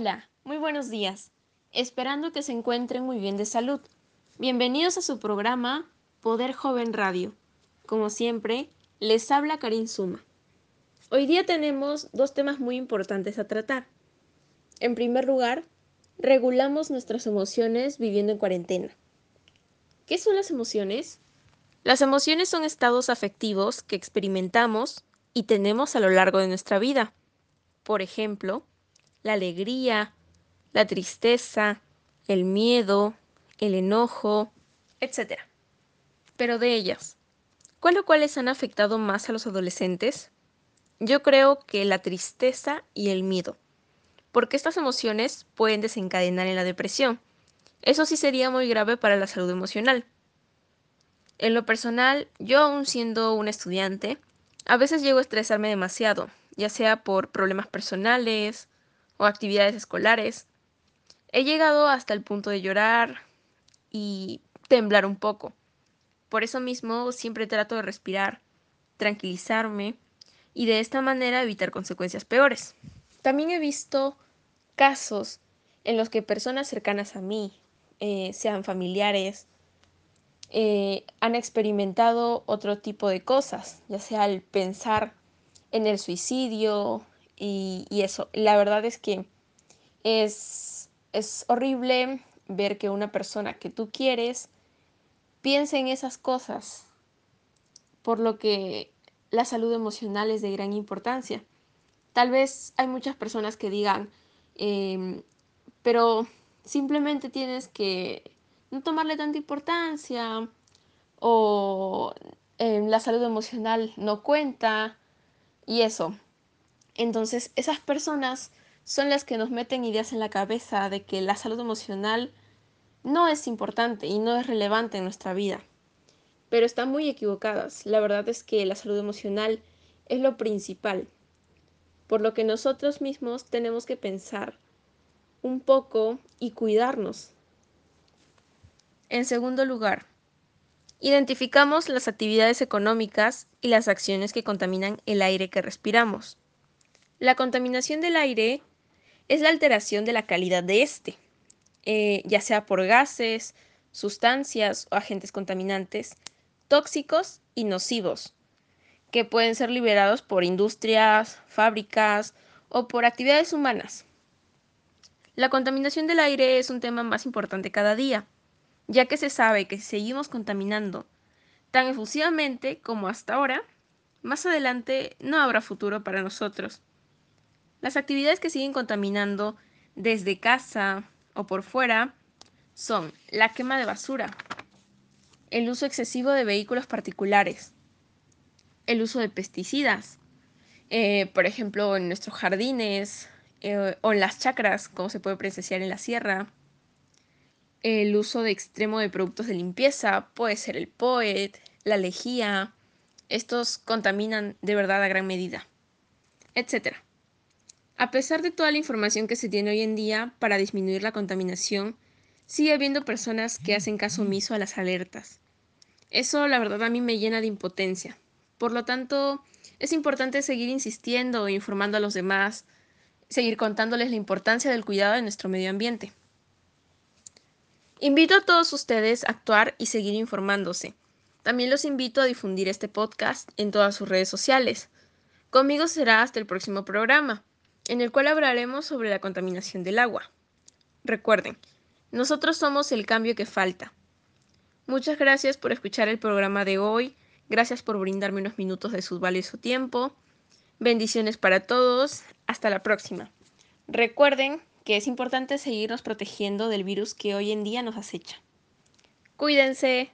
Hola, muy buenos días. Esperando que se encuentren muy bien de salud. Bienvenidos a su programa Poder Joven Radio. Como siempre, les habla Karin Suma. Hoy día tenemos dos temas muy importantes a tratar. En primer lugar, regulamos nuestras emociones viviendo en cuarentena. ¿Qué son las emociones? Las emociones son estados afectivos que experimentamos y tenemos a lo largo de nuestra vida. Por ejemplo, la alegría, la tristeza, el miedo, el enojo, etc. Pero de ellas, ¿cuál o cuáles han afectado más a los adolescentes? Yo creo que la tristeza y el miedo, porque estas emociones pueden desencadenar en la depresión. Eso sí sería muy grave para la salud emocional. En lo personal, yo aún siendo un estudiante, a veces llego a estresarme demasiado, ya sea por problemas personales, o actividades escolares. He llegado hasta el punto de llorar y temblar un poco. Por eso mismo siempre trato de respirar, tranquilizarme y de esta manera evitar consecuencias peores. También he visto casos en los que personas cercanas a mí, eh, sean familiares, eh, han experimentado otro tipo de cosas, ya sea el pensar en el suicidio, y, eso, la verdad es que es, es horrible ver que una persona que tú quieres piense en esas cosas, por lo que la salud emocional es de gran importancia. Tal vez hay muchas personas que digan, em, pero simplemente tienes que no tomarle tanta importancia o em, la salud emocional no cuenta y eso. Entonces, esas personas son las que nos meten ideas en la cabeza de que la salud emocional no es importante y no es relevante en nuestra vida. Pero están muy equivocadas. La verdad es que la salud emocional es lo principal. Por lo que nosotros mismos tenemos que pensar un poco y cuidarnos. En segundo lugar, identificamos las actividades económicas y las acciones que contaminan el aire que respiramos. La contaminación del aire es la alteración de la calidad de este, eh, ya sea por gases, sustancias o agentes contaminantes tóxicos y nocivos, que pueden ser liberados por industrias, fábricas o por actividades humanas. La contaminación del aire es un tema más importante cada día, ya que se sabe que si seguimos contaminando tan efusivamente como hasta ahora, más adelante no habrá futuro para nosotros. Las actividades que siguen contaminando desde casa o por fuera son la quema de basura, el uso excesivo de vehículos particulares, el uso de pesticidas, eh, por ejemplo en nuestros jardines eh, o en las chacras, como se puede presenciar en la sierra, el uso de extremo de productos de limpieza, puede ser el POET, la lejía, estos contaminan de verdad a gran medida, etcétera. A pesar de toda la información que se tiene hoy en día para disminuir la contaminación, sigue habiendo personas que hacen caso omiso a las alertas. Eso la verdad a mí me llena de impotencia. Por lo tanto, es importante seguir insistiendo e informando a los demás, seguir contándoles la importancia del cuidado de nuestro medio ambiente. Invito a todos ustedes a actuar y seguir informándose. También los invito a difundir este podcast en todas sus redes sociales. Conmigo será hasta el próximo programa en el cual hablaremos sobre la contaminación del agua. Recuerden, nosotros somos el cambio que falta. Muchas gracias por escuchar el programa de hoy, gracias por brindarme unos minutos de su valioso tiempo. Bendiciones para todos, hasta la próxima. Recuerden que es importante seguirnos protegiendo del virus que hoy en día nos acecha. Cuídense.